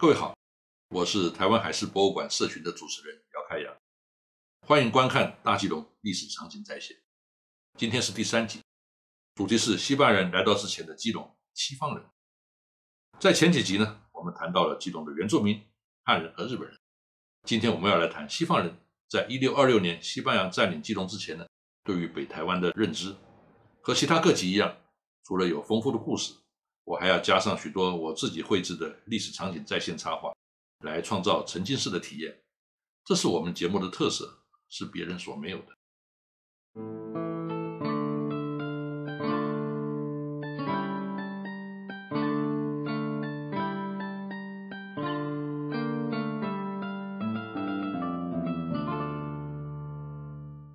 各位好，我是台湾海事博物馆社群的主持人姚开阳，欢迎观看大基隆历史场景再现。今天是第三集，主题是西班牙人来到之前的基隆西方人。在前几集呢，我们谈到了基隆的原住民汉人和日本人。今天我们要来谈西方人在一六二六年西班牙占领基隆之前呢，对于北台湾的认知。和其他各集一样，除了有丰富的故事。我还要加上许多我自己绘制的历史场景在线插画，来创造沉浸式的体验。这是我们节目的特色，是别人所没有的。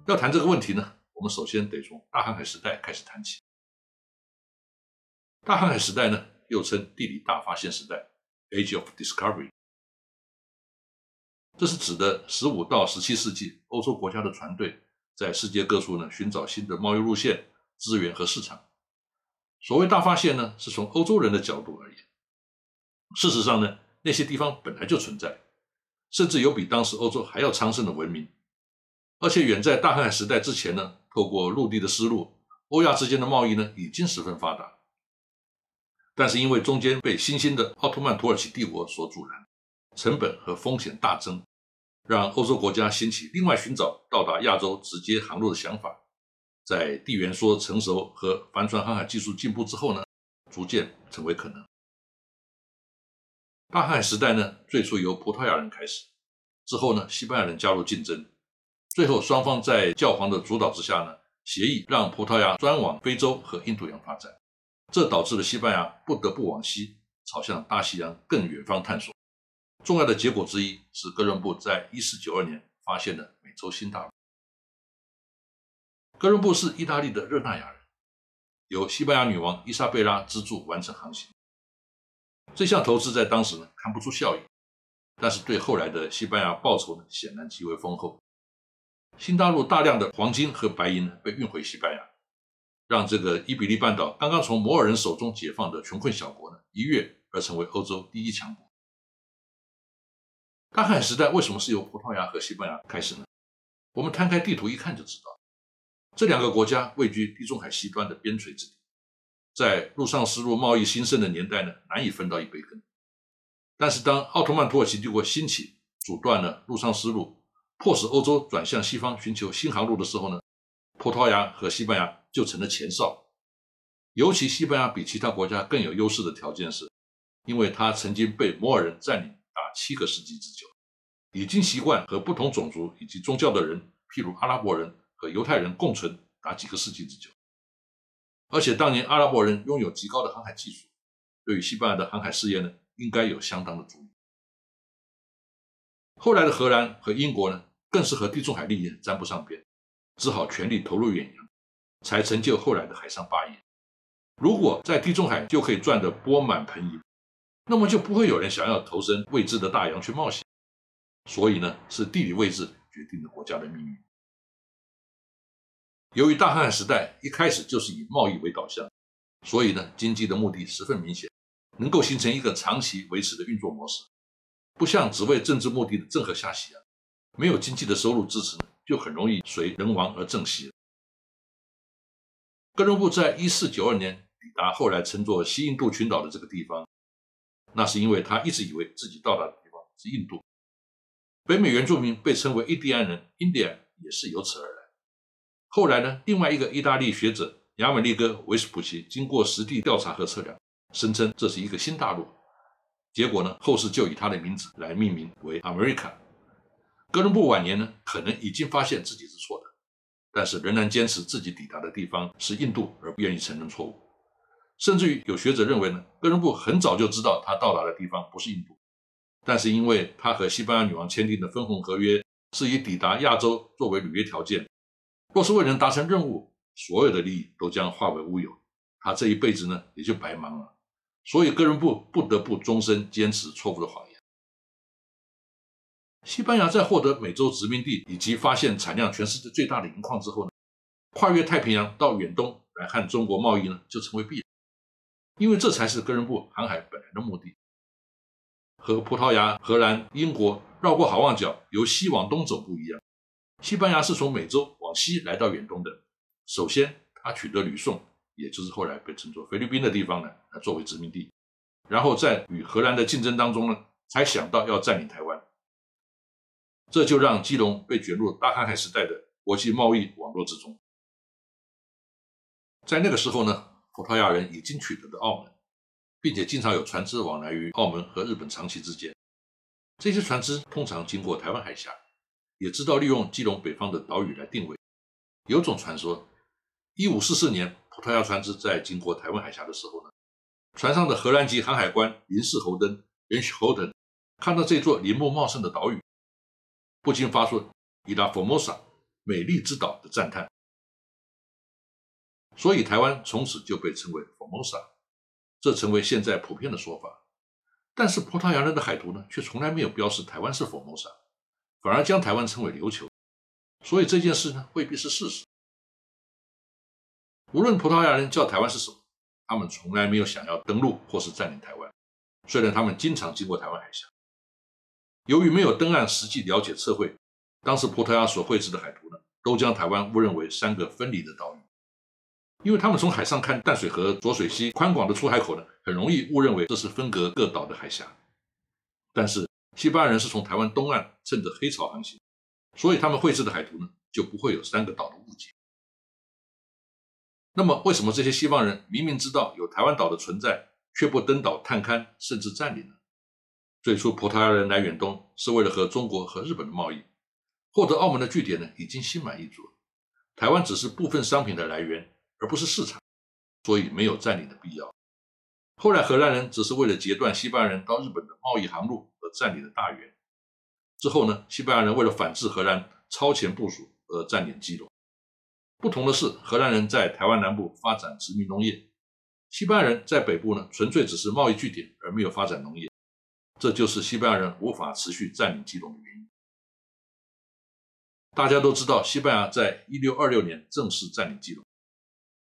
要谈这个问题呢，我们首先得从大航海时代开始谈起。大航海时代呢，又称地理大发现时代 （Age of Discovery）。这是指的十五到十七世纪欧洲国家的船队在世界各处呢寻找新的贸易路线、资源和市场。所谓大发现呢，是从欧洲人的角度而言。事实上呢，那些地方本来就存在，甚至有比当时欧洲还要昌盛的文明。而且远在大航海时代之前呢，透过陆地的丝路，欧亚之间的贸易呢已经十分发达。但是因为中间被新兴的奥特曼土耳其帝国所阻拦，成本和风险大增，让欧洲国家兴起另外寻找到达亚洲直接航路的想法。在地缘说成熟和帆船航海技术进步之后呢，逐渐成为可能。大航海时代呢，最初由葡萄牙人开始，之后呢，西班牙人加入竞争，最后双方在教皇的主导之下呢，协议让葡萄牙专往非洲和印度洋发展。这导致了西班牙不得不往西，朝向大西洋更远方探索。重要的结果之一是哥伦布在1492年发现了美洲新大陆。哥伦布是意大利的热那亚人，由西班牙女王伊莎贝拉资助完成航行。这项投资在当时呢看不出效益，但是对后来的西班牙报酬呢显然极为丰厚。新大陆大量的黄金和白银呢被运回西班牙。让这个伊比利半岛刚刚从摩尔人手中解放的穷困小国呢，一跃而成为欧洲第一强国。大航海时代为什么是由葡萄牙和西班牙开始呢？我们摊开地图一看就知道，这两个国家位居地中海西端的边陲之地，在陆上丝路贸易兴盛的年代呢，难以分到一杯羹。但是当奥特曼土耳其帝国兴起，阻断了陆上丝路，迫使欧洲转向西方寻求新航路的时候呢，葡萄牙和西班牙。就成了前哨，尤其西班牙比其他国家更有优势的条件是，因为它曾经被摩尔人占领达七个世纪之久，已经习惯和不同种族以及宗教的人，譬如阿拉伯人和犹太人共存达几个世纪之久，而且当年阿拉伯人拥有极高的航海技术，对于西班牙的航海事业呢，应该有相当的助力。后来的荷兰和英国呢，更是和地中海利益沾不上边，只好全力投入远洋。才成就后来的海上霸业。如果在地中海就可以赚得钵满盆盈，那么就不会有人想要投身未知的大洋去冒险。所以呢，是地理位置决定了国家的命运。由于大航海时代一开始就是以贸易为导向，所以呢，经济的目的十分明显，能够形成一个长期维持的运作模式。不像只为政治目的的郑和下西洋，没有经济的收入支持，就很容易随人亡而正息。哥伦布在一四九二年抵达后来称作西印度群岛的这个地方，那是因为他一直以为自己到达的地方是印度。北美原住民被称为印第安人，India 也是由此而来。后来呢，另外一个意大利学者亚美利哥·维斯普奇经过实地调查和测量，声称这是一个新大陆。结果呢，后世就以他的名字来命名为 America。哥伦布晚年呢，可能已经发现自己是错的。但是仍然坚持自己抵达的地方是印度，而不愿意承认错误。甚至于有学者认为呢，哥伦布很早就知道他到达的地方不是印度，但是因为他和西班牙女王签订的分红合约是以抵达亚洲作为履约条件，若是未能达成任务，所有的利益都将化为乌有，他这一辈子呢也就白忙了。所以哥伦布不得不终身坚持错误的谎言。西班牙在获得美洲殖民地以及发现产量全世界最大的银矿之后呢，跨越太平洋到远东来和中国贸易呢，就成为必然，因为这才是哥伦布航海本来的目的。和葡萄牙、荷兰、英国绕过好望角，由西往东走不一样。西班牙是从美洲往西来到远东的。首先，他取得吕宋，也就是后来被称作菲律宾的地方呢，来作为殖民地。然后在与荷兰的竞争当中呢，才想到要占领台湾。这就让基隆被卷入大航海时代的国际贸易网络之中。在那个时候呢，葡萄牙人已经取得了澳门。并且经常有船只往来于澳门和日本长崎之间，这些船只通常经过台湾海峡，也知道利用基隆北方的岛屿来定位。有种传说，一五四四年葡萄牙船只在经过台湾海峡的时候呢，船上的荷兰籍航海官林士侯登 （Rens h o d e n 看到这座林木茂盛的岛屿，不禁发出 “Ila Formosa” 美丽之岛的赞叹，所以台湾从此就被称为 Formosa。这成为现在普遍的说法，但是葡萄牙人的海图呢，却从来没有标示台湾是佛摩萨，反而将台湾称为琉球，所以这件事呢，未必是事实。无论葡萄牙人叫台湾是什么，他们从来没有想要登陆或是占领台湾，虽然他们经常经过台湾海峡。由于没有登岸实际了解测绘，当时葡萄牙所绘制的海图呢，都将台湾误认为三个分离的岛屿。因为他们从海上看淡水河浊水溪宽广的出海口呢，很容易误认为这是分隔各岛的海峡。但是西班牙人是从台湾东岸趁着黑潮航行，所以他们绘制的海图呢就不会有三个岛的误解。那么为什么这些西方人明明知道有台湾岛的存在，却不登岛探勘甚至占领呢？最初葡萄牙人来远东是为了和中国和日本的贸易，获得澳门的据点呢已经心满意足，台湾只是部分商品的来源。而不是市场，所以没有占领的必要。后来荷兰人只是为了截断西班牙人到日本的贸易航路而占领了大员。之后呢，西班牙人为了反制荷兰超前部署而占领基隆。不同的是，荷兰人在台湾南部发展殖民农业，西班牙人在北部呢纯粹只是贸易据点而没有发展农业。这就是西班牙人无法持续占领基隆的原因。大家都知道，西班牙在一六二六年正式占领基隆。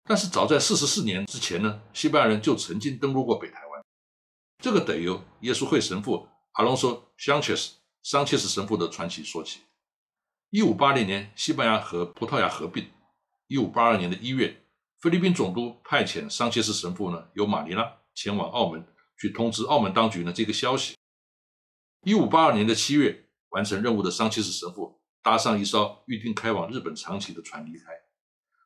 但是早在四十四年之前呢，西班牙人就曾经登陆过北台湾。这个得由耶稣会神父阿隆索桑切斯桑切斯神父的传奇说起。一五八零年，西班牙和葡萄牙合并。一五八二年的一月，菲律宾总督派遣桑切斯神父呢，由马尼拉前往澳门去通知澳门当局呢这个消息。一五八二年的七月，完成任务的桑切斯神父搭上一艘预定开往日本长崎的船离开。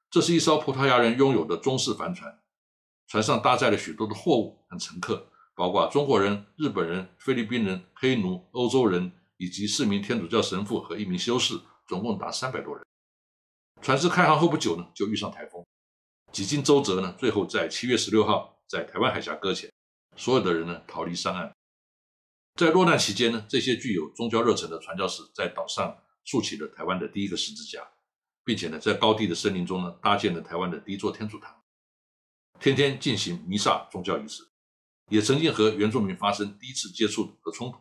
这是一艘葡萄牙人拥有的中式帆船，船上搭载了许多的货物和乘客，包括中国人、日本人、菲律宾人、黑奴、欧洲人以及四名天主教神父和一名修士，总共达三百多人。船只开航后不久呢，就遇上台风，几经周折呢，最后在七月十六号在台湾海峡搁浅，所有的人呢逃离上岸。在落难期间呢，这些具有宗教热忱的传教士在岛上竖起了台湾的第一个十字架。并且呢，在高地的森林中呢，搭建了台湾的第一座天主堂，天天进行弥撒宗教仪式，也曾经和原住民发生第一次接触和冲突。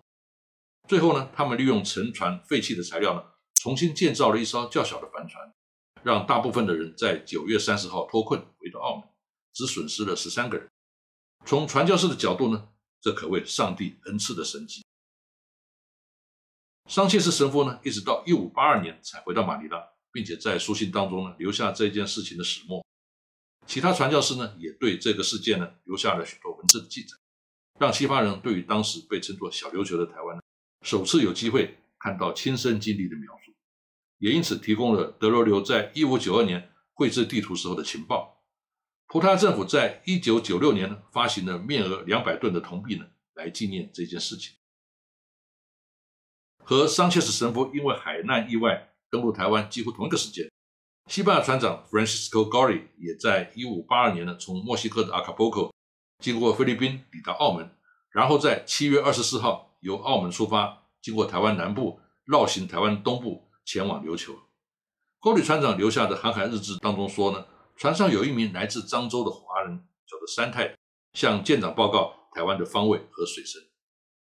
最后呢，他们利用沉船废弃的材料呢，重新建造了一艘较小的帆船，让大部分的人在九月三十号脱困回到澳门，只损失了十三个人。从传教士的角度呢，这可谓上帝恩赐的神迹。桑切斯神父呢，一直到一五八二年才回到马尼拉。并且在书信当中呢，留下这件事情的始末。其他传教士呢，也对这个事件呢，留下了许多文字的记载，让西方人对于当时被称作“小琉球”的台湾呢，首次有机会看到亲身经历的描述，也因此提供了德罗留在一五九二年绘制地图时候的情报。葡萄牙政府在一九九六年，发行了面额两百吨的铜币呢，来纪念这件事情。和桑切斯神父因为海难意外。登陆台湾几乎同一个时间，西班牙船长 Francisco Gori 也在1582年呢，从墨西哥的阿卡波科经过菲律宾抵达澳门，然后在7月24号由澳门出发，经过台湾南部绕行台湾东部前往琉球。高里船长留下的航海日志当中说呢，船上有一名来自漳州的华人，叫做三太，向舰长报告台湾的方位和水深，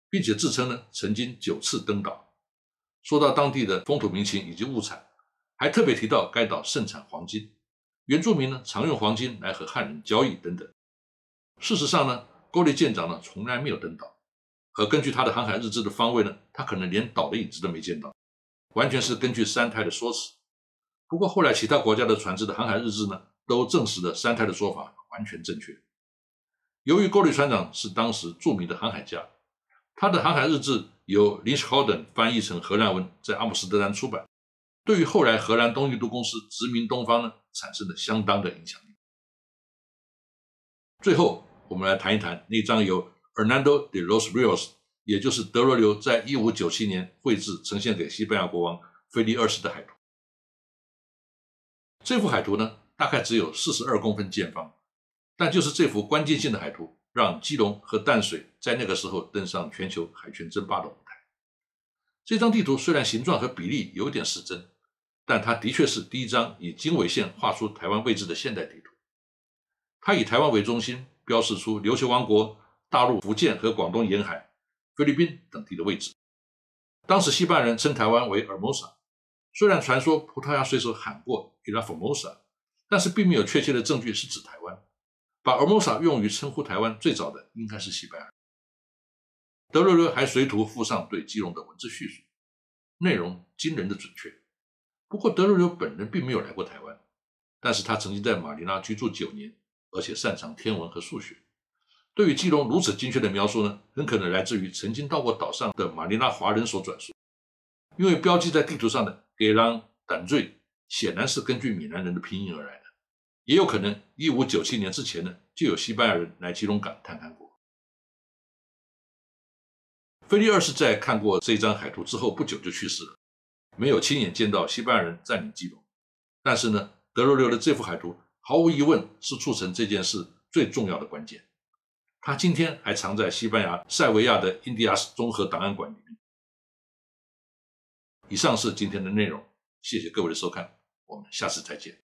并且自称呢曾经九次登岛。说到当地的风土民情以及物产，还特别提到该岛盛产黄金，原住民呢常用黄金来和汉人交易等等。事实上呢，高丽舰长呢从来没有登岛，而根据他的航海日志的方位呢，他可能连岛的影子都没见到，完全是根据三太的说辞。不过后来其他国家的船只的航海日志呢，都证实了三太的说法完全正确。由于沟里船长是当时著名的航海家，他的航海日志由林斯豪登翻译成荷兰文，在阿姆斯特丹出版，对于后来荷兰东印度公司殖民东方呢，产生了相当的影响力。最后，我们来谈一谈那张由 Hernando de los Rios，也就是德罗留在1597年绘制呈现给西班牙国王菲利二世的海图。这幅海图呢，大概只有42公分见方。但就是这幅关键性的海图，让基隆和淡水在那个时候登上全球海权争霸的舞台。这张地图虽然形状和比例有点失真，但它的确是第一张以经纬线画出台湾位置的现代地图。它以台湾为中心，标示出琉球王国、大陆、福建和广东沿海、菲律宾等地的位置。当时西班牙人称台湾为尔摩萨，虽然传说葡萄牙水手喊过伊拉福摩萨，但是并没有确切的证据是指台湾。把 Formosa 用于称呼台湾最早的应该是西班牙。德罗留还随图附上对基隆的文字叙述，内容惊人的准确。不过德罗留本人并没有来过台湾，但是他曾经在马尼拉居住九年，而且擅长天文和数学。对于基隆如此精确的描述呢，很可能来自于曾经到过岛上的马尼拉华人所转述。因为标记在地图上的给朗胆瑞显然是根据闽南人的拼音而来的。也有可能，一五九七年之前呢，就有西班牙人来基隆港探勘过。菲利二世在看过这张海图之后不久就去世了，没有亲眼见到西班牙人占领基隆。但是呢，德罗留的这幅海图毫无疑问是促成这件事最重要的关键。他今天还藏在西班牙塞维亚的印第亚斯综合档案馆里面。以上是今天的内容，谢谢各位的收看，我们下次再见。